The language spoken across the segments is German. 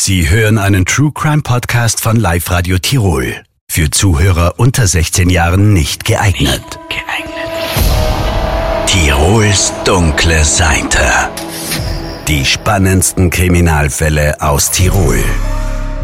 Sie hören einen True Crime Podcast von Live Radio Tirol. Für Zuhörer unter 16 Jahren nicht geeignet. Nicht geeignet. Tirols dunkle Seite. Die spannendsten Kriminalfälle aus Tirol.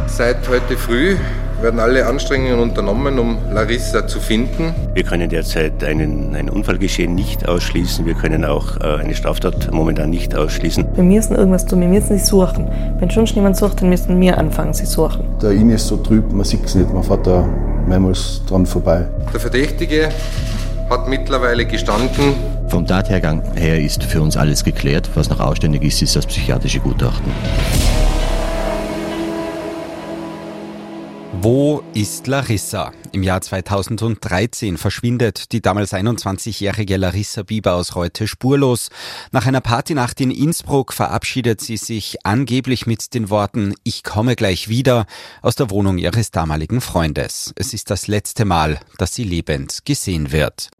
Seit heute früh werden alle Anstrengungen unternommen, um Larissa zu finden. Wir können derzeit einen, ein Unfallgeschehen nicht ausschließen. Wir können auch äh, eine Straftat momentan nicht ausschließen. Wir müssen irgendwas tun, wir müssen sie suchen. Wenn schon niemand sucht, dann müssen wir anfangen, sie suchen. Der Inn ist so trüb, man sieht es nicht, man fährt da mehrmals dran vorbei. Der Verdächtige hat mittlerweile gestanden. Vom Tathergang her ist für uns alles geklärt. Was noch ausständig ist, ist das psychiatrische Gutachten. Wo ist Larissa? Im Jahr 2013 verschwindet die damals 21-jährige Larissa Bieber aus Reute spurlos. Nach einer Partynacht in Innsbruck verabschiedet sie sich angeblich mit den Worten Ich komme gleich wieder aus der Wohnung ihres damaligen Freundes. Es ist das letzte Mal, dass sie lebend gesehen wird.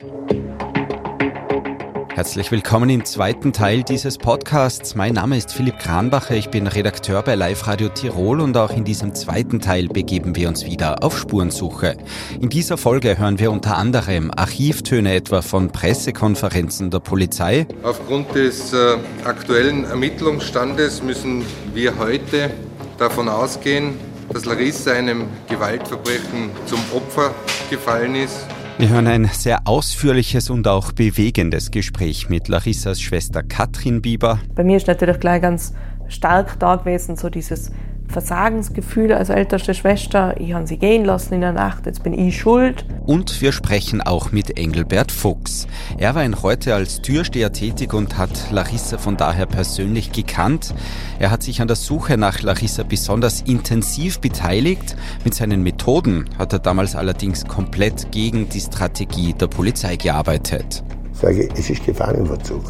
Herzlich willkommen im zweiten Teil dieses Podcasts. Mein Name ist Philipp Kranbacher, ich bin Redakteur bei Live Radio Tirol und auch in diesem zweiten Teil begeben wir uns wieder auf Spurensuche. In dieser Folge hören wir unter anderem Archivtöne etwa von Pressekonferenzen der Polizei. Aufgrund des äh, aktuellen Ermittlungsstandes müssen wir heute davon ausgehen, dass Larissa einem Gewaltverbrechen zum Opfer gefallen ist wir hören ein sehr ausführliches und auch bewegendes Gespräch mit Larissas Schwester Katrin Bieber. Bei mir ist natürlich gleich ganz stark da gewesen, so dieses Versagensgefühl als älteste Schwester. Ich habe sie gehen lassen in der Nacht, jetzt bin ich schuld. Und wir sprechen auch mit Engelbert Fuchs. Er war in heute als Türsteher tätig und hat Larissa von daher persönlich gekannt. Er hat sich an der Suche nach Larissa besonders intensiv beteiligt. Mit seinen Methoden hat er damals allerdings komplett gegen die Strategie der Polizei gearbeitet. Ich sage, es ist Gefangenenverzug.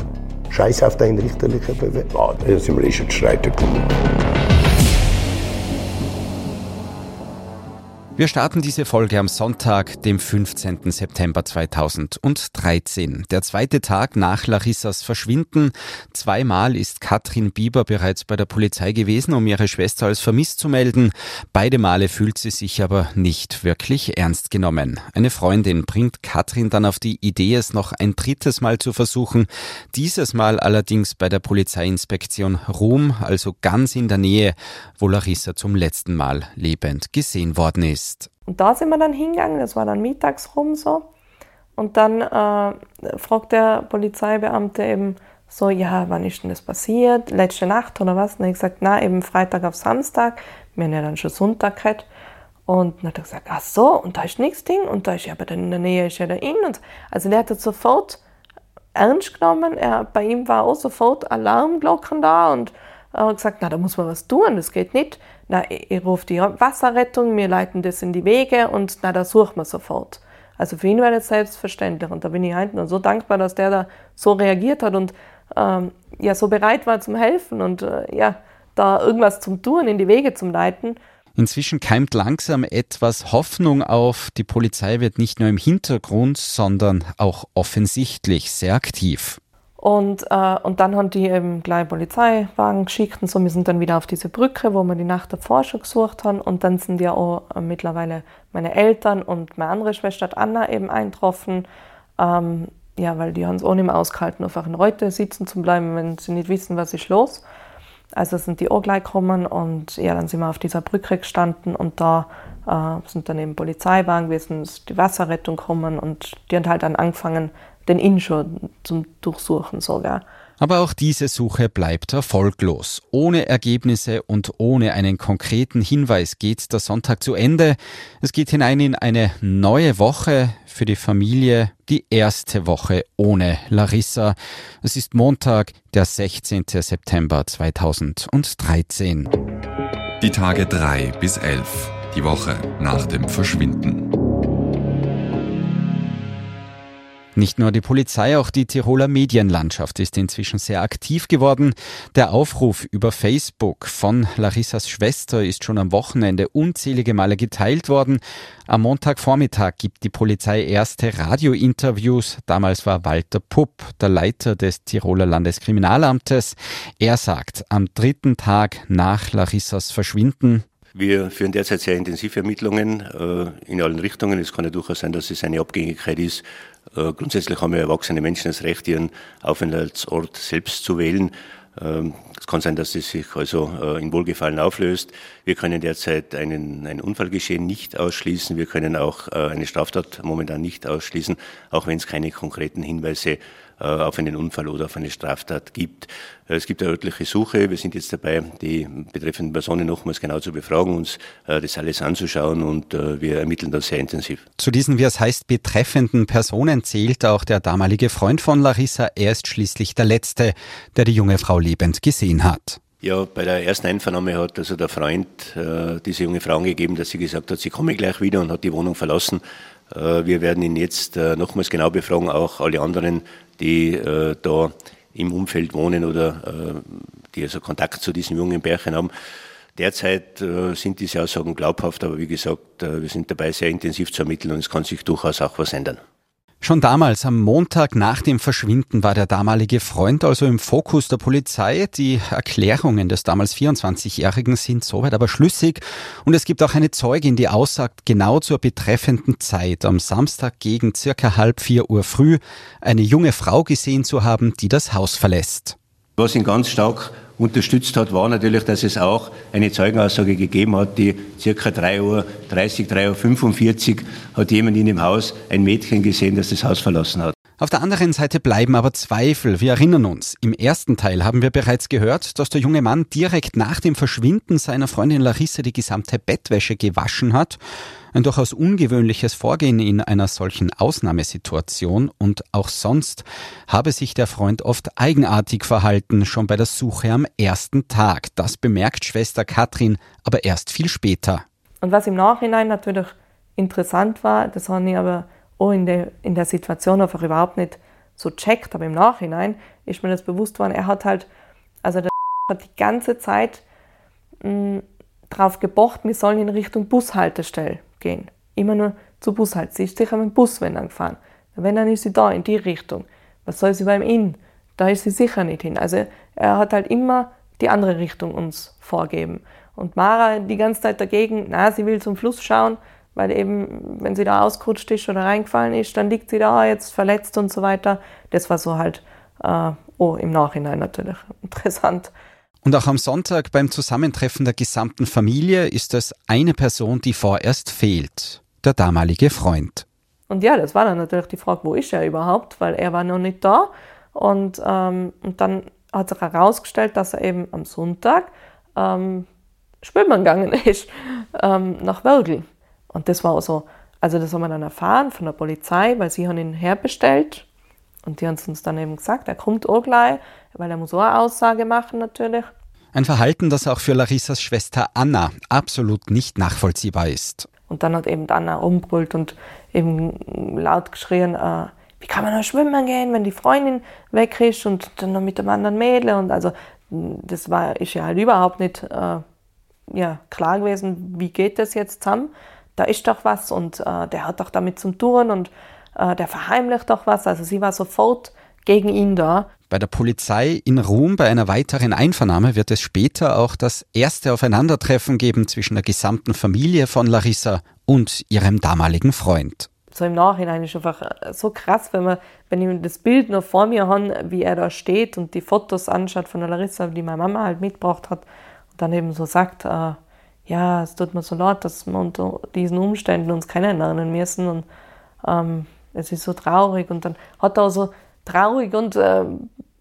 Scheiß auf deinen richterlichen Beweis. Oh, da sind wir eh schon streiten gekommen. Wir starten diese Folge am Sonntag, dem 15. September 2013. Der zweite Tag nach Larissas Verschwinden. Zweimal ist Katrin Bieber bereits bei der Polizei gewesen, um ihre Schwester als vermisst zu melden. Beide Male fühlt sie sich aber nicht wirklich ernst genommen. Eine Freundin bringt Katrin dann auf die Idee, es noch ein drittes Mal zu versuchen. Dieses Mal allerdings bei der Polizeiinspektion Ruhm, also ganz in der Nähe, wo Larissa zum letzten Mal lebend gesehen worden ist ist. Und da sind wir dann hingegangen, das war dann mittags rum so. Und dann äh, fragt der Polizeibeamte eben so, ja, wann ist denn das passiert? Letzte Nacht oder was? Und dann habe ich gesagt, na, eben Freitag auf Samstag. Wir haben ja dann schon Sonntag gehabt. Und dann hat er gesagt, ach so, und da ist nichts Ding. Und da ist ja aber dann in der Nähe ist ja der Inn. Also der hat das sofort ernst genommen. Er, bei ihm war auch sofort Alarmglocken da und er hat gesagt, na, da muss man was tun, das geht nicht na, ich rufe die Wasserrettung, wir leiten das in die Wege und na, da sucht man sofort. Also für ihn war das selbstverständlich und da bin ich heute so dankbar, dass der da so reagiert hat und ähm, ja so bereit war zum Helfen und äh, ja da irgendwas zum Tun, in die Wege zum Leiten. Inzwischen keimt langsam etwas Hoffnung auf. Die Polizei wird nicht nur im Hintergrund, sondern auch offensichtlich sehr aktiv. Und, äh, und dann haben die eben gleich Polizeiwagen geschickt und so. Wir sind dann wieder auf diese Brücke, wo wir die Nacht davor schon gesucht haben. Und dann sind ja auch äh, mittlerweile meine Eltern und meine andere Schwester Anna eben eingetroffen. Ähm, ja, weil die haben es auch nicht mehr ausgehalten, einfach in Reute sitzen zu bleiben, wenn sie nicht wissen, was ist los. Also sind die auch gleich gekommen und ja, dann sind wir auf dieser Brücke gestanden und da äh, sind dann eben Polizeiwagen gewesen, die Wasserrettung gekommen und die haben halt dann angefangen, den Inn schon zum Durchsuchen sogar. Aber auch diese Suche bleibt erfolglos. Ohne Ergebnisse und ohne einen konkreten Hinweis geht der Sonntag zu Ende. Es geht hinein in eine neue Woche für die Familie, die erste Woche ohne Larissa. Es ist Montag, der 16. September 2013. Die Tage 3 bis 11, die Woche nach dem Verschwinden. Nicht nur die Polizei, auch die Tiroler Medienlandschaft ist inzwischen sehr aktiv geworden. Der Aufruf über Facebook von Larissas Schwester ist schon am Wochenende unzählige Male geteilt worden. Am Montagvormittag gibt die Polizei erste Radiointerviews. Damals war Walter Pupp, der Leiter des Tiroler Landeskriminalamtes. Er sagt, am dritten Tag nach Larissas Verschwinden wir führen derzeit sehr intensive Ermittlungen äh, in allen Richtungen. Es kann ja durchaus sein, dass es eine Abgängigkeit ist. Äh, grundsätzlich haben wir erwachsene Menschen das Recht, ihren Aufenthaltsort selbst zu wählen. Ähm, es kann sein, dass es sich also äh, in Wohlgefallen auflöst. Wir können derzeit einen, ein Unfallgeschehen nicht ausschließen. Wir können auch äh, eine Straftat momentan nicht ausschließen, auch wenn es keine konkreten Hinweise äh, auf einen Unfall oder auf eine Straftat gibt. Äh, es gibt eine örtliche Suche. Wir sind jetzt dabei, die betreffenden Personen nochmals genau zu befragen, uns äh, das alles anzuschauen und wir ermitteln das sehr intensiv. Zu diesen, wie es heißt, betreffenden Personen zählt auch der damalige Freund von Larissa. Er ist schließlich der Letzte, der die junge Frau lebend gesehen hat. Ja, bei der ersten Einvernahme hat also der Freund äh, diese junge Frau angegeben, dass sie gesagt hat, sie komme gleich wieder und hat die Wohnung verlassen. Äh, wir werden ihn jetzt äh, nochmals genau befragen, auch alle anderen, die äh, da im Umfeld wohnen oder die also Kontakt zu diesen jungen Bärchen haben. Derzeit sind diese Aussagen glaubhaft, aber wie gesagt, wir sind dabei, sehr intensiv zu ermitteln und es kann sich durchaus auch was ändern. Schon damals, am Montag nach dem Verschwinden, war der damalige Freund also im Fokus der Polizei. Die Erklärungen des damals 24-Jährigen sind soweit aber schlüssig. Und es gibt auch eine Zeugin, die aussagt, genau zur betreffenden Zeit, am Samstag gegen circa halb vier Uhr früh, eine junge Frau gesehen zu haben, die das Haus verlässt. Was ihn ganz stark unterstützt hat, war natürlich, dass es auch eine Zeugenaussage gegeben hat, die circa 3.30 Uhr, 3.45 Uhr hat jemand in dem Haus ein Mädchen gesehen, das das Haus verlassen hat. Auf der anderen Seite bleiben aber Zweifel. Wir erinnern uns, im ersten Teil haben wir bereits gehört, dass der junge Mann direkt nach dem Verschwinden seiner Freundin Larissa die gesamte Bettwäsche gewaschen hat. Ein durchaus ungewöhnliches Vorgehen in einer solchen Ausnahmesituation und auch sonst habe sich der Freund oft eigenartig verhalten, schon bei der Suche am ersten Tag. Das bemerkt Schwester Katrin aber erst viel später. Und was im Nachhinein natürlich interessant war, das habe ich aber auch in der, in der Situation einfach überhaupt nicht so checkt, aber im Nachhinein ist mir das bewusst worden, er hat halt, also der hat die ganze Zeit mh, mm, drauf gepocht, wir sollen in Richtung Bushaltestelle gehen. Immer nur zur Bushaltestelle. Sie ist sicher mit dem Bus, wenn dann gefahren. Wenn, dann ist sie da, in die Richtung. Was soll sie beim Inn? Da ist sie sicher nicht hin. Also er hat halt immer die andere Richtung uns vorgeben. Und Mara die ganze Zeit dagegen, na, sie will zum Fluss schauen, weil eben, wenn sie da ausgerutscht ist oder reingefallen ist, dann liegt sie da jetzt verletzt und so weiter. Das war so halt, äh, oh, im Nachhinein natürlich interessant. Und auch am Sonntag beim Zusammentreffen der gesamten Familie ist es eine Person, die vorerst fehlt, der damalige Freund. Und ja, das war dann natürlich die Frage, wo ist er überhaupt, weil er war noch nicht da. Und, ähm, und dann hat sich herausgestellt, dass er eben am Sonntag ähm, schwimmen gegangen ist ähm, nach Wörgl. Und das war so, also das haben wir dann erfahren von der Polizei, weil sie haben ihn herbestellt und die haben uns dann eben gesagt, er kommt auch gleich, weil er muss auch eine Aussage machen natürlich. Ein Verhalten, das auch für Larissas Schwester Anna absolut nicht nachvollziehbar ist. Und dann hat eben Anna umbrüllt und eben laut geschrien, äh, wie kann man noch schwimmen gehen, wenn die Freundin weg ist und dann noch mit dem anderen Mädel und also das war ist ja halt überhaupt nicht äh, ja, klar gewesen, wie geht das jetzt zusammen da ist doch was und äh, der hat doch damit zu tun und äh, der verheimlicht doch was. Also sie war sofort gegen ihn da. Bei der Polizei in Ruhm bei einer weiteren Einvernahme wird es später auch das erste Aufeinandertreffen geben zwischen der gesamten Familie von Larissa und ihrem damaligen Freund. So im Nachhinein ist einfach äh, so krass, wenn man, wenn ich das Bild noch vor mir habe, wie er da steht und die Fotos anschaut von der Larissa, die meine Mama halt mitgebracht hat und dann eben so sagt, äh, ja, es tut mir so leid, dass wir unter diesen Umständen uns kennenlernen müssen und ähm, es ist so traurig und dann hat er so traurig und, äh,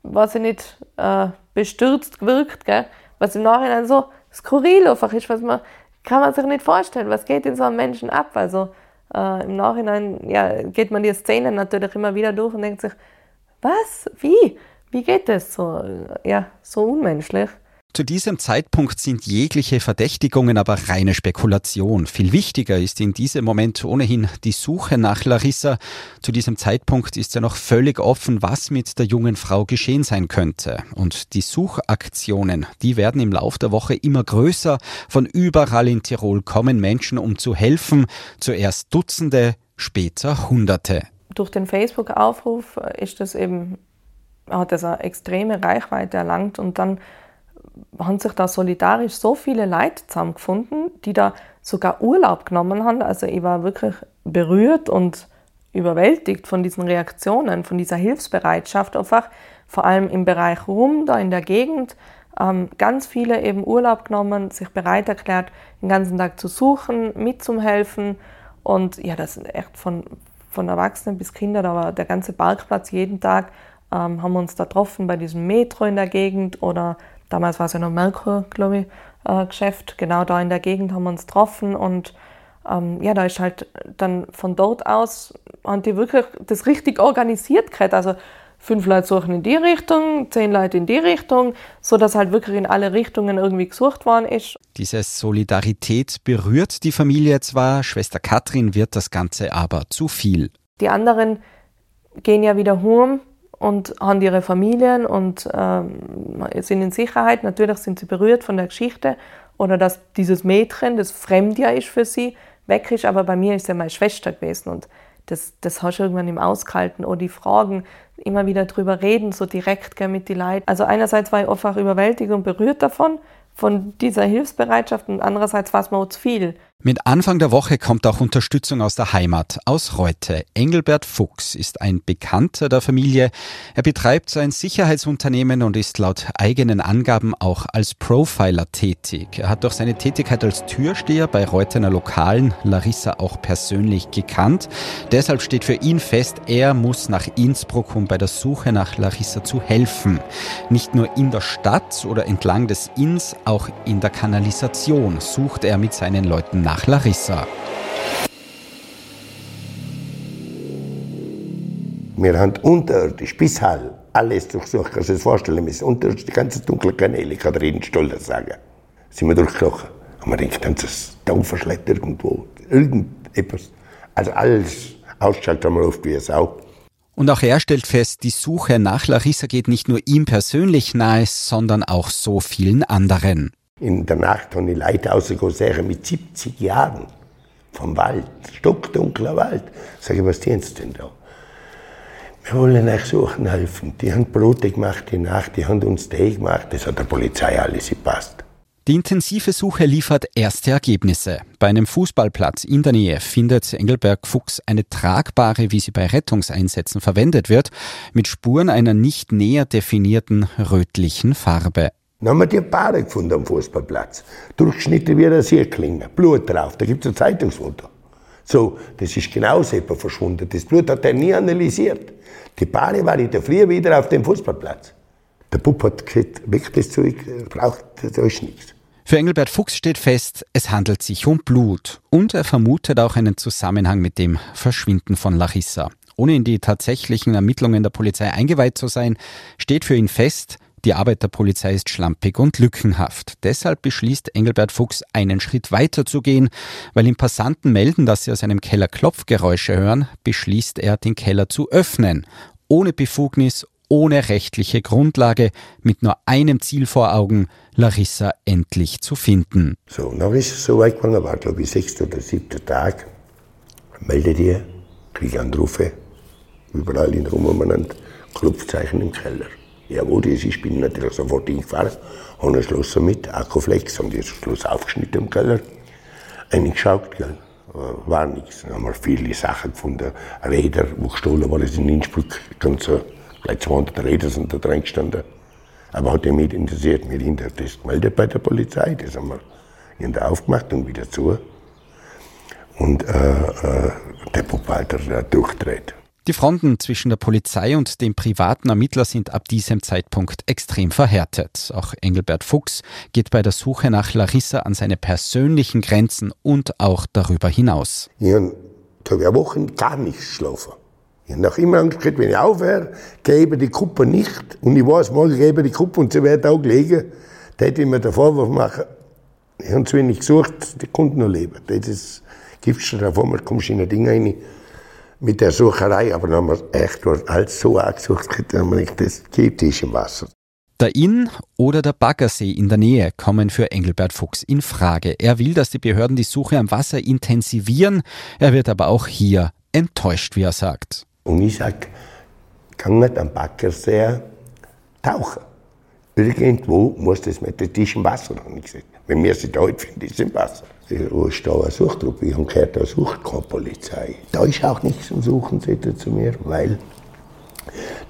weiß ich nicht, äh, bestürzt gewirkt, gell? was im Nachhinein so skurril einfach ist, was man, kann man sich nicht vorstellen, was geht in so einem Menschen ab, also äh, im Nachhinein ja, geht man die Szenen natürlich immer wieder durch und denkt sich, was, wie, wie geht das so, ja, so unmenschlich. Zu diesem Zeitpunkt sind jegliche Verdächtigungen aber reine Spekulation. Viel wichtiger ist in diesem Moment ohnehin die Suche nach Larissa. Zu diesem Zeitpunkt ist ja noch völlig offen, was mit der jungen Frau geschehen sein könnte. Und die Suchaktionen, die werden im Laufe der Woche immer größer. Von überall in Tirol kommen Menschen, um zu helfen. Zuerst Dutzende, später Hunderte. Durch den Facebook-Aufruf ist das eben, hat das eine extreme Reichweite erlangt und dann haben sich da solidarisch so viele Leute zusammengefunden, die da sogar Urlaub genommen haben. Also ich war wirklich berührt und überwältigt von diesen Reaktionen, von dieser Hilfsbereitschaft einfach, vor allem im Bereich Rum, da in der Gegend, ähm, ganz viele eben Urlaub genommen, sich bereit erklärt, den ganzen Tag zu suchen, mitzuhelfen und ja, das ist echt von, von Erwachsenen bis Kinder, da war der ganze Parkplatz jeden Tag, ähm, haben wir uns da getroffen bei diesem Metro in der Gegend oder damals war es ja noch Merkur, glaube ich, äh, Geschäft, genau da in der Gegend haben wir uns getroffen und ähm, ja, da ist halt dann von dort aus, haben die wirklich das richtig organisiert gehabt. Also fünf Leute suchen in die Richtung, zehn Leute in die Richtung, so dass halt wirklich in alle Richtungen irgendwie gesucht worden ist. Diese Solidarität berührt die Familie zwar, Schwester Katrin wird das Ganze aber zu viel. Die anderen gehen ja wieder heim und haben ihre Familien und ähm, sind in Sicherheit. Natürlich sind sie berührt von der Geschichte oder dass dieses Mädchen, das fremd ja ist für sie, weg ist. Aber bei mir ist ja meine Schwester gewesen und das, das hast du irgendwann im Auskalten oder die Fragen immer wieder drüber reden, so direkt mit die Leuten. Also einerseits war ich einfach überwältigt und berührt davon, von dieser Hilfsbereitschaft und andererseits war es mir auch zu viel. Mit Anfang der Woche kommt auch Unterstützung aus der Heimat, aus Reute. Engelbert Fuchs ist ein Bekannter der Familie. Er betreibt sein Sicherheitsunternehmen und ist laut eigenen Angaben auch als Profiler tätig. Er hat durch seine Tätigkeit als Türsteher bei Reutener Lokalen Larissa auch persönlich gekannt. Deshalb steht für ihn fest, er muss nach Innsbruck, um bei der Suche nach Larissa zu helfen. Nicht nur in der Stadt oder entlang des Inns, auch in der Kanalisation sucht er mit seinen Leuten nach nach Larissa. Wir haben unterirdisch bis Hall alles durchsucht. Kannst du dir das vorstellen? Wir sind unterirdisch die ganzen dunklen Kanäle, ich kann dir jeden Stolz sagen. Sind wir durchgekommen. Und man denkt, dann ist das Tauferschlett irgendwo, irgendetwas. Also alles ausgeschaut haben wir oft wie eine Sau. Und auch er stellt fest, die Suche nach Larissa geht nicht nur ihm persönlich nahe, sondern auch so vielen anderen. In der Nacht habe ich Leute rausgesehen mit 70 Jahren vom Wald, stockdunkler Wald. Sag ich, was tun Sie denn da? Wir wollen euch suchen helfen. Die haben Brote gemacht die Nacht, die haben uns Tee gemacht. Das hat der Polizei alles gepasst. Die intensive Suche liefert erste Ergebnisse. Bei einem Fußballplatz in der Nähe findet Engelberg Fuchs eine tragbare, wie sie bei Rettungseinsätzen verwendet wird, mit Spuren einer nicht näher definierten rötlichen Farbe. Dann haben wir die Paare gefunden am Fußballplatz. Durchschnitte wie ein Sierklinge, Blut drauf, da gibt es ein Zeitungsfoto. So, das ist genauso etwa verschwunden. Das Blut hat er nie analysiert. Die Paare war in der Früh wieder auf dem Fußballplatz. Der Bub hat gesagt, weg das Zeug, braucht, da ist nichts. Für Engelbert Fuchs steht fest, es handelt sich um Blut und er vermutet auch einen Zusammenhang mit dem Verschwinden von Larissa. Ohne in die tatsächlichen Ermittlungen der Polizei eingeweiht zu sein, steht für ihn fest, die Arbeit der Polizei ist schlampig und lückenhaft. Deshalb beschließt Engelbert Fuchs, einen Schritt weiter zu gehen. Weil ihm Passanten melden, dass sie aus einem Keller Klopfgeräusche hören, beschließt er, den Keller zu öffnen. Ohne Befugnis, ohne rechtliche Grundlage, mit nur einem Ziel vor Augen, Larissa endlich zu finden. So, und dann ist es so weit gegangen, war glaube ich sechster oder siebter Tag. Melde dir, kriege Anrufe, überall in Rum umeinander, Klopfzeichen im Keller. Ja, wo das ist, ich bin natürlich sofort hingefahren, habe ein Schloss mit, Akkuflex, haben das Schloss aufgeschnitten im Keller, reingeschaut, gell. Äh, war nichts. Dann haben wir viele Sachen gefunden, Räder, wo gestohlen waren in Innsbruck, ganz so, vielleicht 200 Räder sind da drin gestanden. Aber hat ja mich interessiert, wir haben das gemeldet bei der Polizei, das haben wir in der aufgemacht und wieder zu. Und äh, äh, der Buchhalter durchdreht. Die Fronten zwischen der Polizei und dem privaten Ermittler sind ab diesem Zeitpunkt extrem verhärtet. Auch Engelbert Fuchs geht bei der Suche nach Larissa an seine persönlichen Grenzen und auch darüber hinaus. Ich habe Wochen gar nicht geschlafen. Ich habe noch immer Angst gehabt, wenn ich aufhöre, gebe die Kuppe nicht und ich weiß, morgen gebe die Kuppe und sie wird auch liegen, Da hätte ich mir den Vorwurf machen, ich habe zu wenig gesucht, die konnten noch leben. Das gibst du davon, man kommst in ein Ding rein mit der Sucherei, aber dann haben wir echt alles so angesucht, dass man nicht das gibt, ist im Wasser. Der Inn oder der Baggersee in der Nähe kommen für Engelbert Fuchs in Frage. Er will, dass die Behörden die Suche am Wasser intensivieren. Er wird aber auch hier enttäuscht, wie er sagt. Und ich sage, kann nicht am Baggersee tauchen. Irgendwo muss das mit dem Tisch im Wasser noch nicht sein. Wenn wir sie dort finden, ist im Wasser. Wo ist da eine Suchtruppe? Ich habe gehört, da sucht keine Polizei. Da ist auch nichts zum Suchen, sagt er zu mir, weil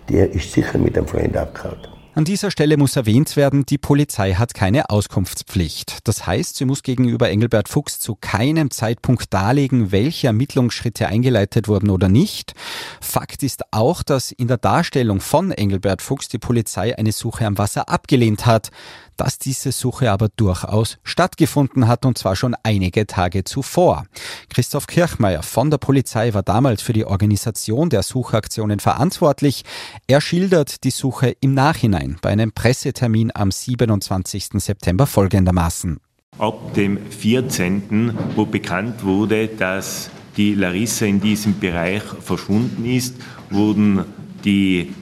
der ist sicher mit einem Freund abgehauen. An dieser Stelle muss erwähnt werden, die Polizei hat keine Auskunftspflicht. Das heißt, sie muss gegenüber Engelbert Fuchs zu keinem Zeitpunkt darlegen, welche Ermittlungsschritte eingeleitet wurden oder nicht. Fakt ist auch, dass in der Darstellung von Engelbert Fuchs die Polizei eine Suche am Wasser abgelehnt hat dass diese Suche aber durchaus stattgefunden hat und zwar schon einige Tage zuvor. Christoph Kirchmeier von der Polizei war damals für die Organisation der Suchaktionen verantwortlich. Er schildert die Suche im Nachhinein bei einem Pressetermin am 27. September folgendermaßen. Ab dem 14., wo bekannt wurde, dass die Larissa in diesem Bereich verschwunden ist, wurden die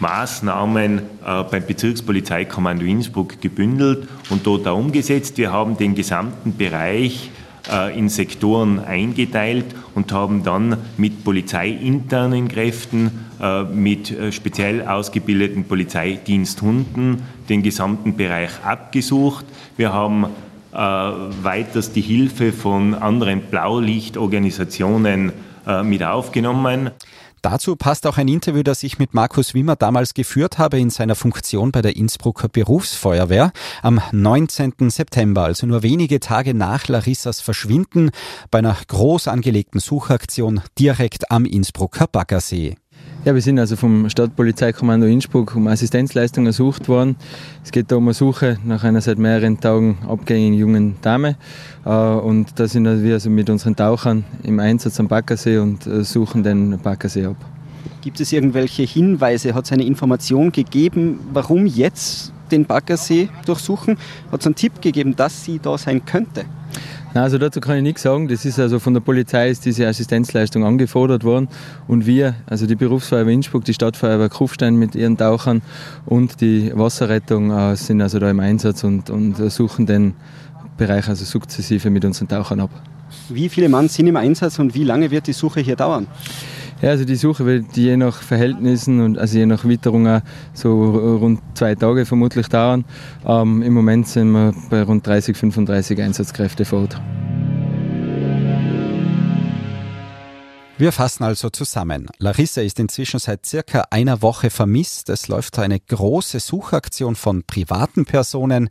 Maßnahmen äh, beim Bezirkspolizeikommando Innsbruck gebündelt und dort auch umgesetzt. Wir haben den gesamten Bereich äh, in Sektoren eingeteilt und haben dann mit polizeiinternen Kräften, äh, mit äh, speziell ausgebildeten Polizeidiensthunden den gesamten Bereich abgesucht. Wir haben äh, weiters die Hilfe von anderen Blaulichtorganisationen äh, mit aufgenommen. Dazu passt auch ein Interview, das ich mit Markus Wimmer damals geführt habe in seiner Funktion bei der Innsbrucker Berufsfeuerwehr am 19. September, also nur wenige Tage nach Larissas Verschwinden, bei einer groß angelegten Suchaktion direkt am Innsbrucker Baggersee. Ja, wir sind also vom Stadtpolizeikommando Innsbruck um Assistenzleistungen ersucht worden. Es geht da um eine Suche nach einer seit mehreren Tagen abgängigen jungen Dame. Äh, und da sind wir also mit unseren Tauchern im Einsatz am Baggersee und äh, suchen den Baggersee ab. Gibt es irgendwelche Hinweise? Hat es eine Information gegeben, warum jetzt den Baggersee durchsuchen? Hat es einen Tipp gegeben, dass sie da sein könnte? Nein, also dazu kann ich nichts sagen. Das ist also von der Polizei ist diese Assistenzleistung angefordert worden und wir, also die Berufsfeuerwehr Innsbruck, die Stadtfeuerwehr Kufstein mit ihren Tauchern und die Wasserrettung äh, sind also da im Einsatz und, und suchen den Bereich also sukzessive mit unseren Tauchern ab. Wie viele Mann sind im Einsatz und wie lange wird die Suche hier dauern? Ja, also die Suche wird je nach Verhältnissen und also je nach Witterung auch so rund zwei Tage vermutlich dauern. Ähm, Im Moment sind wir bei rund 30, 35 Einsatzkräfte vor Ort. Wir fassen also zusammen. Larissa ist inzwischen seit circa einer Woche vermisst. Es läuft eine große Suchaktion von privaten Personen.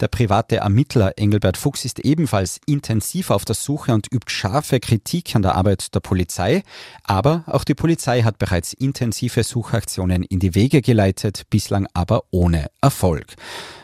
Der private Ermittler Engelbert Fuchs ist ebenfalls intensiv auf der Suche und übt scharfe Kritik an der Arbeit der Polizei. Aber auch die Polizei hat bereits intensive Suchaktionen in die Wege geleitet, bislang aber ohne Erfolg.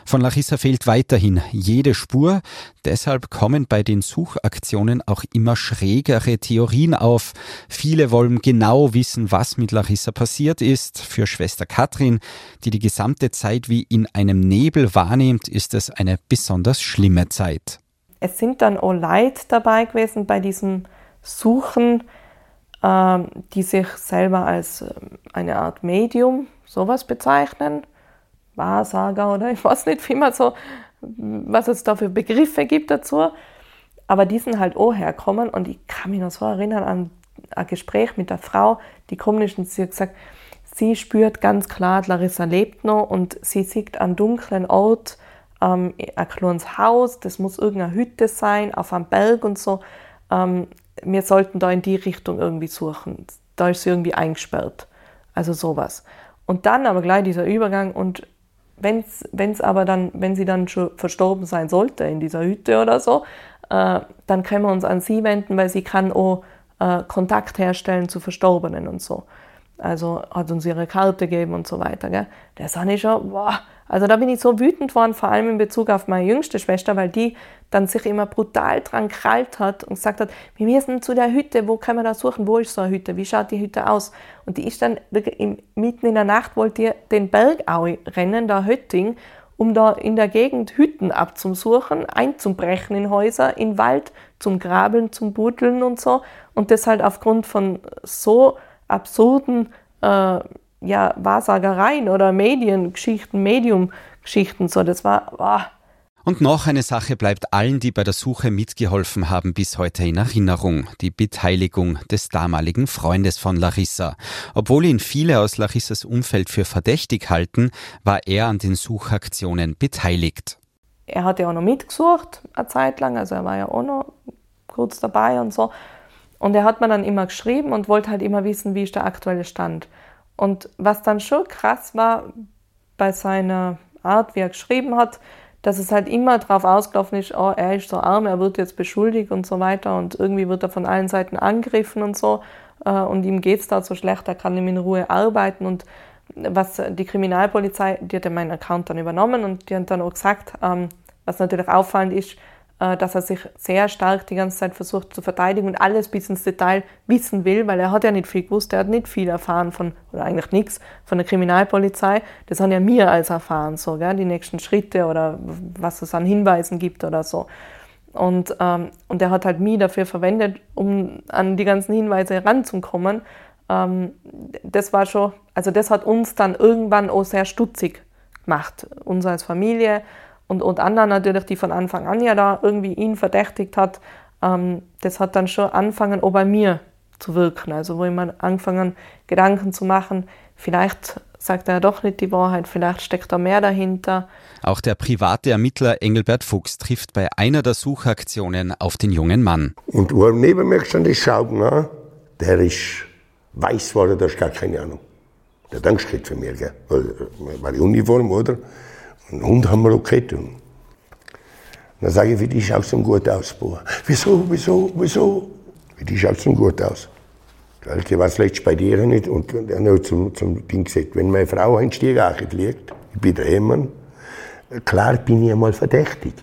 Von Larissa fehlt weiterhin jede Spur. Deshalb kommen bei den Suchaktionen auch immer schrägere Theorien auf. Viele wollen genau wissen, was mit Larissa passiert ist. Für Schwester Katrin, die die gesamte Zeit wie in einem Nebel wahrnimmt, ist es eine besonders schlimme Zeit. Es sind dann auch Leute dabei gewesen bei diesem Suchen, ähm, die sich selber als ähm, eine Art Medium, sowas bezeichnen. Wahrsager oder ich weiß nicht, wie man so, was es da für Begriffe gibt dazu. Aber die sind halt auch herkommen und ich kann mich noch so erinnern an ein Gespräch mit der Frau, die kommt und sie hat gesagt, sie spürt ganz klar, Larissa lebt noch und sie sieht an dunklen Ort ähm, ein kleines Haus, das muss irgendeine Hütte sein, auf einem Berg und so. Ähm, wir sollten da in die Richtung irgendwie suchen. Da ist sie irgendwie eingesperrt. Also sowas. Und dann aber gleich dieser Übergang und wenn es aber dann, wenn sie dann schon verstorben sein sollte in dieser Hütte oder so, äh, dann können wir uns an sie wenden, weil sie kann auch äh, Kontakt herstellen zu Verstorbenen und so. Also hat uns ihre Karte gegeben und so weiter. Gell? Das habe ich schon, boah, also da bin ich so wütend worden, vor allem in Bezug auf meine jüngste Schwester, weil die dann sich immer brutal dran krallt hat und gesagt hat, wir müssen zu der Hütte, wo können wir da suchen, wo ist so eine Hütte, wie schaut die Hütte aus? Und die ist dann wirklich im, mitten in der Nacht, wollte ihr den Berg rennen, da Hötting, um da in der Gegend Hütten abzusuchen, einzubrechen in Häuser, in Wald, zum Grabeln, zum Buddeln und so. Und das halt aufgrund von so absurden äh, ja, Wahrsagereien oder Mediengeschichten, Mediumgeschichten. So, das war, oh, und noch eine Sache bleibt allen, die bei der Suche mitgeholfen haben, bis heute in Erinnerung. Die Beteiligung des damaligen Freundes von Larissa. Obwohl ihn viele aus Larissas Umfeld für verdächtig halten, war er an den Suchaktionen beteiligt. Er hat ja auch noch mitgesucht, eine Zeit lang, also er war ja auch noch kurz dabei und so. Und er hat mir dann immer geschrieben und wollte halt immer wissen, wie ist der aktuelle Stand. Und was dann schon krass war bei seiner Art, wie er geschrieben hat, dass es halt immer darauf ausgelaufen ist, oh, er ist so arm, er wird jetzt beschuldigt und so weiter und irgendwie wird er von allen Seiten angegriffen und so äh, und ihm geht es da so schlecht, er kann nicht in Ruhe arbeiten und was die Kriminalpolizei, die hat ja meinen Account dann übernommen und die haben dann auch gesagt, ähm, was natürlich auffallend ist, dass er sich sehr stark die ganze Zeit versucht zu verteidigen und alles bis ins Detail wissen will, weil er hat ja nicht viel gewusst, er hat nicht viel erfahren von, oder eigentlich nichts von der Kriminalpolizei. Das haben ja mir als erfahren, so, gell, die nächsten Schritte oder was es an Hinweisen gibt oder so. Und, ähm, und er hat halt mich dafür verwendet, um an die ganzen Hinweise heranzukommen. Ähm, das war schon, also das hat uns dann irgendwann auch sehr stutzig gemacht, uns als Familie und, und anderen natürlich, die von Anfang an ja da irgendwie ihn verdächtigt hat, ähm, das hat dann schon angefangen, auch bei mir zu wirken. Also wo ich mal angefangen, Gedanken zu machen, vielleicht sagt er ja doch nicht die Wahrheit, vielleicht steckt da mehr dahinter. Auch der private Ermittler Engelbert Fuchs trifft bei einer der Suchaktionen auf den jungen Mann. Und wo neben mir stand, ist schaut, na, der ist weiß geworden, das ist gar keine Ahnung. Der hat Angst für mich, gell? weil, äh, weil die Uniform, oder? Einen Hund haben wir auch gehabt. Und dann sage ich, wie die schaut so gut aus, Bauer. Wieso, wieso, wieso? Wie die schaut so gut aus. Die war letztes bei dir nicht. Und dann hat zum, zum Ding gesagt, wenn meine Frau ein Stieg liegt, ich bin der Ehemann, klar bin ich einmal verdächtig.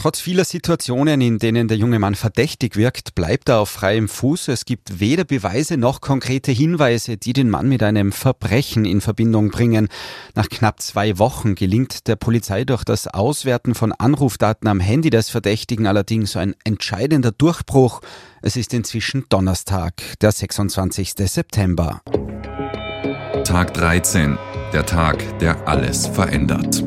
Trotz vieler Situationen, in denen der junge Mann verdächtig wirkt, bleibt er auf freiem Fuß. Es gibt weder Beweise noch konkrete Hinweise, die den Mann mit einem Verbrechen in Verbindung bringen. Nach knapp zwei Wochen gelingt der Polizei durch das Auswerten von Anrufdaten am Handy des Verdächtigen allerdings ein entscheidender Durchbruch. Es ist inzwischen Donnerstag, der 26. September. Tag 13, der Tag, der alles verändert.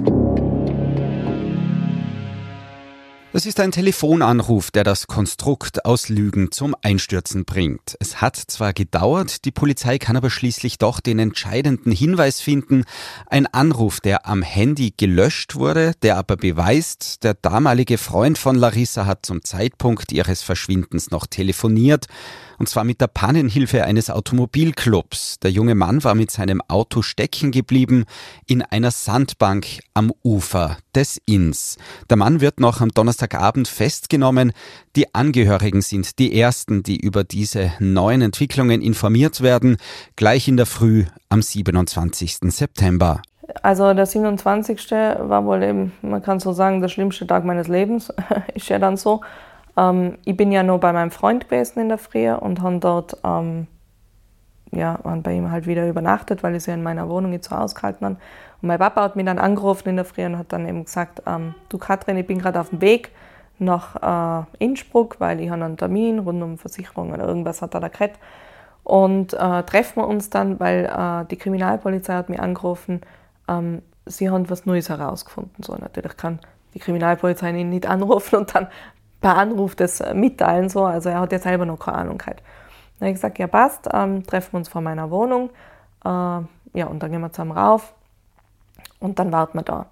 Es ist ein Telefonanruf, der das Konstrukt aus Lügen zum Einstürzen bringt. Es hat zwar gedauert, die Polizei kann aber schließlich doch den entscheidenden Hinweis finden. Ein Anruf, der am Handy gelöscht wurde, der aber beweist, der damalige Freund von Larissa hat zum Zeitpunkt ihres Verschwindens noch telefoniert und zwar mit der Pannenhilfe eines Automobilclubs. Der junge Mann war mit seinem Auto stecken geblieben in einer Sandbank am Ufer des Inns. Der Mann wird noch am Donnerstagabend festgenommen. Die Angehörigen sind die ersten, die über diese neuen Entwicklungen informiert werden, gleich in der Früh am 27. September. Also der 27. war wohl eben, man kann so sagen, der schlimmste Tag meines Lebens, ist ja dann so. Ähm, ich bin ja noch bei meinem Freund gewesen in der Früh und habe dort ähm, ja, bei ihm halt wieder übernachtet, weil ich sie in meiner Wohnung nicht so ausgehalten habe. Und mein Papa hat mich dann angerufen in der Früh und hat dann eben gesagt, ähm, du Katrin, ich bin gerade auf dem Weg nach äh, Innsbruck, weil ich habe einen Termin rund um Versicherung oder irgendwas hat er da geredet. Und äh, treffen wir uns dann, weil äh, die Kriminalpolizei hat mich angerufen, ähm, sie haben was Neues herausgefunden. So, natürlich kann die Kriminalpolizei ihn nicht anrufen und dann per Anruf das äh, mitteilen. So. Also er hat ja selber noch keine Ahnung gehabt. Dann habe ich gesagt, ja passt, ähm, treffen wir uns vor meiner Wohnung. Äh, ja, und dann gehen wir zusammen rauf und dann warten wir da.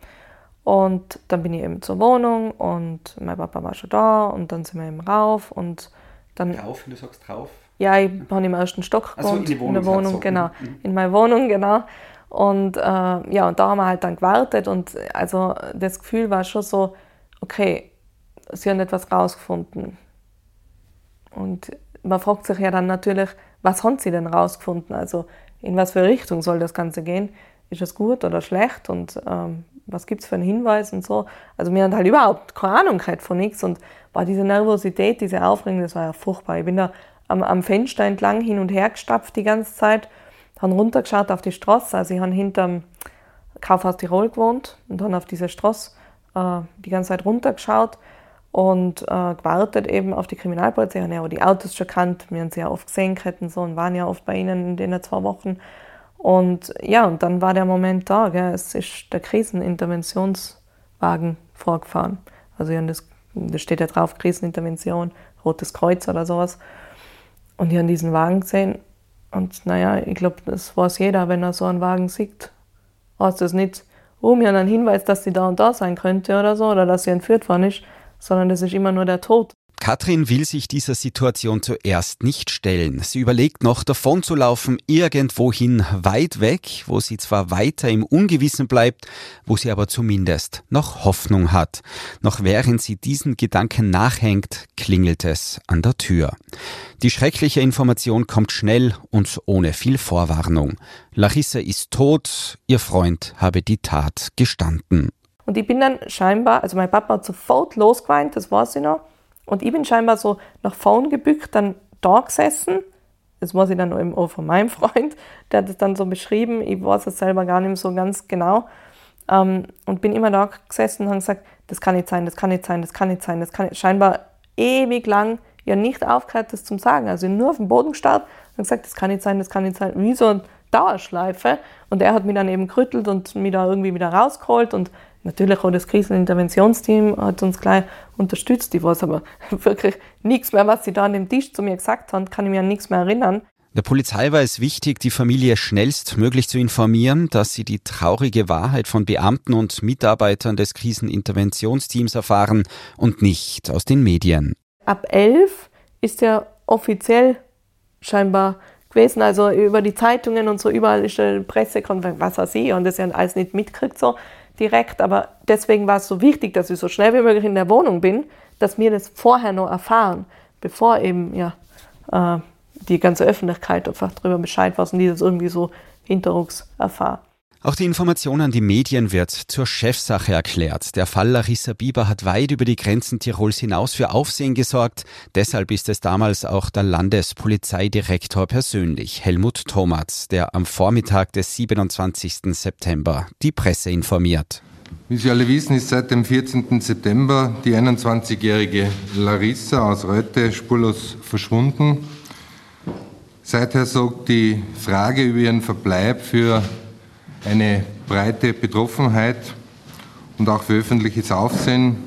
Und dann bin ich eben zur Wohnung und mein Papa war schon da und dann sind wir eben rauf und dann... Rauf, du sagst rauf? Ja, ich habe im ersten Stock gewohnt, so, in, in, der Wohnung, so. genau. Mhm. In meiner Wohnung, genau. Und äh, ja, und da haben wir halt dann gewartet und also das Gefühl war schon so, okay, sie haben etwas rausgefunden. Und man fragt sich ja dann natürlich, was haben sie denn rausgefunden? Also in was für Richtung soll das Ganze gehen? Ist es gut oder schlecht? Und ähm, was gibt es für einen Hinweis und so? Also wir haben halt überhaupt keine Ahnung von nichts. Und war diese Nervosität, diese Aufregung, das war ja furchtbar. Ich bin da am, am Fenster entlang hin und her gestapft die ganze Zeit, habe runtergeschaut auf die Straße. Also ich habe hinterm Kaufhaus Tirol gewohnt und dann auf diese Straße äh, die ganze Zeit runtergeschaut und äh, gewartet eben auf die Kriminalpolizei. Wir haben ja auch die Autos schon kannt, wir haben sie ja oft gesehen hätten so und waren ja oft bei ihnen in den zwei Wochen. Und ja, und dann war der Moment da, gell, es ist der Kriseninterventionswagen vorgefahren. Also das, das steht ja drauf, Krisenintervention, Rotes Kreuz oder sowas. Und ich habe diesen Wagen gesehen und naja, ich glaube, das weiß jeder, wenn er so einen Wagen sieht. Heißt das nicht, oh, mir einen Hinweis, dass sie da und da sein könnte oder so, oder dass sie entführt worden ist, sondern das ist immer nur der Tod. Katrin will sich dieser Situation zuerst nicht stellen. Sie überlegt noch davon zu laufen, irgendwohin weit weg, wo sie zwar weiter im Ungewissen bleibt, wo sie aber zumindest noch Hoffnung hat. Noch während sie diesen Gedanken nachhängt, klingelt es an der Tür. Die schreckliche Information kommt schnell und ohne viel Vorwarnung. Larissa ist tot, ihr Freund habe die Tat gestanden. Und ich bin dann scheinbar, also mein Papa hat sofort losgeweint, das weiß ich noch. Und ich bin scheinbar so nach vorn gebückt, dann da gesessen. Das weiß ich dann auch von meinem Freund, der hat das dann so beschrieben. Ich weiß es selber gar nicht so ganz genau. Ähm, und bin immer da gesessen und habe gesagt, das kann nicht sein, das kann nicht sein, das kann nicht sein, das kann nicht. Scheinbar ewig lang ja nicht aufgehört, das zu sagen. Also nur auf dem Boden gestarrt und gesagt, das kann nicht sein, das kann nicht sein. Wie so eine Dauerschleife. Und er hat mich dann eben gerüttelt und mich da irgendwie wieder rausgeholt und Natürlich auch das Kriseninterventionsteam hat uns gleich unterstützt. Ich weiß aber wirklich nichts mehr, was sie da an dem Tisch zu mir gesagt haben, kann ich mir an nichts mehr erinnern. Der Polizei war es wichtig, die Familie schnellstmöglich zu informieren, dass sie die traurige Wahrheit von Beamten und Mitarbeitern des Kriseninterventionsteams erfahren und nicht aus den Medien. Ab elf ist ja offiziell scheinbar gewesen, also über die Zeitungen und so überall ist eine Pressekonferenz, was weiß ich, und das ja alles nicht mitkriegt so direkt, aber deswegen war es so wichtig, dass ich so schnell wie möglich in der Wohnung bin, dass wir das vorher noch erfahren, bevor eben ja äh, die ganze Öffentlichkeit einfach darüber Bescheid weiß und die das irgendwie so hinterrucks erfahren. Auch die Information an die Medien wird zur Chefsache erklärt. Der Fall Larissa Bieber hat weit über die Grenzen Tirols hinaus für Aufsehen gesorgt. Deshalb ist es damals auch der Landespolizeidirektor persönlich, Helmut Thomas, der am Vormittag des 27. September die Presse informiert. Wie Sie alle wissen, ist seit dem 14. September die 21-jährige Larissa aus Röthe spurlos verschwunden. Seither sorgt die Frage über ihren Verbleib für eine breite Betroffenheit und auch für öffentliches Aufsehen,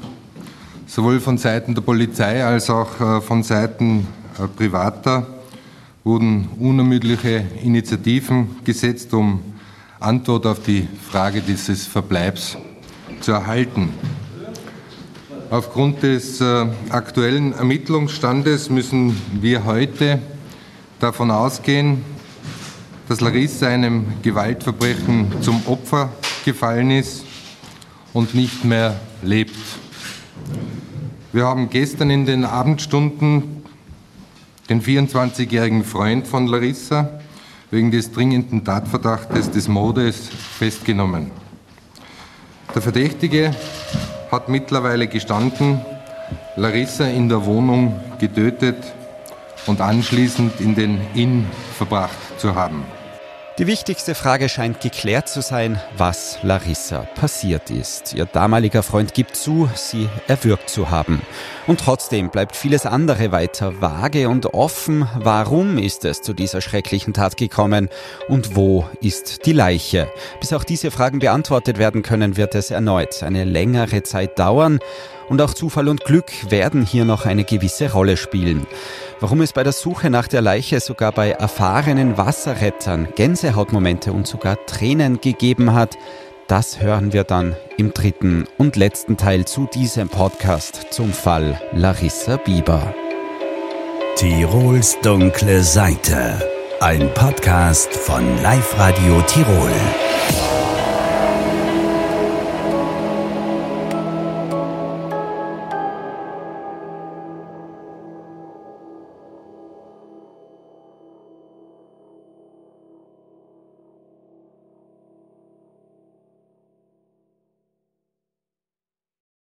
sowohl von Seiten der Polizei als auch äh, von Seiten äh, Privater wurden unermüdliche Initiativen gesetzt, um Antwort auf die Frage dieses Verbleibs zu erhalten. Aufgrund des äh, aktuellen Ermittlungsstandes müssen wir heute davon ausgehen, dass Larissa einem Gewaltverbrechen zum Opfer gefallen ist und nicht mehr lebt. Wir haben gestern in den Abendstunden den 24-jährigen Freund von Larissa wegen des dringenden Tatverdachtes des Mordes festgenommen. Der Verdächtige hat mittlerweile gestanden, Larissa in der Wohnung getötet und anschließend in den Inn verbracht zu haben. Die wichtigste Frage scheint geklärt zu sein, was Larissa passiert ist. Ihr damaliger Freund gibt zu, sie erwürgt zu haben. Und trotzdem bleibt vieles andere weiter vage und offen. Warum ist es zu dieser schrecklichen Tat gekommen? Und wo ist die Leiche? Bis auch diese Fragen beantwortet werden können, wird es erneut eine längere Zeit dauern. Und auch Zufall und Glück werden hier noch eine gewisse Rolle spielen. Warum es bei der Suche nach der Leiche sogar bei erfahrenen Wasserrettern Gänsehautmomente und sogar Tränen gegeben hat, das hören wir dann im dritten und letzten Teil zu diesem Podcast zum Fall Larissa Bieber. Tirols dunkle Seite. Ein Podcast von Live Radio Tirol.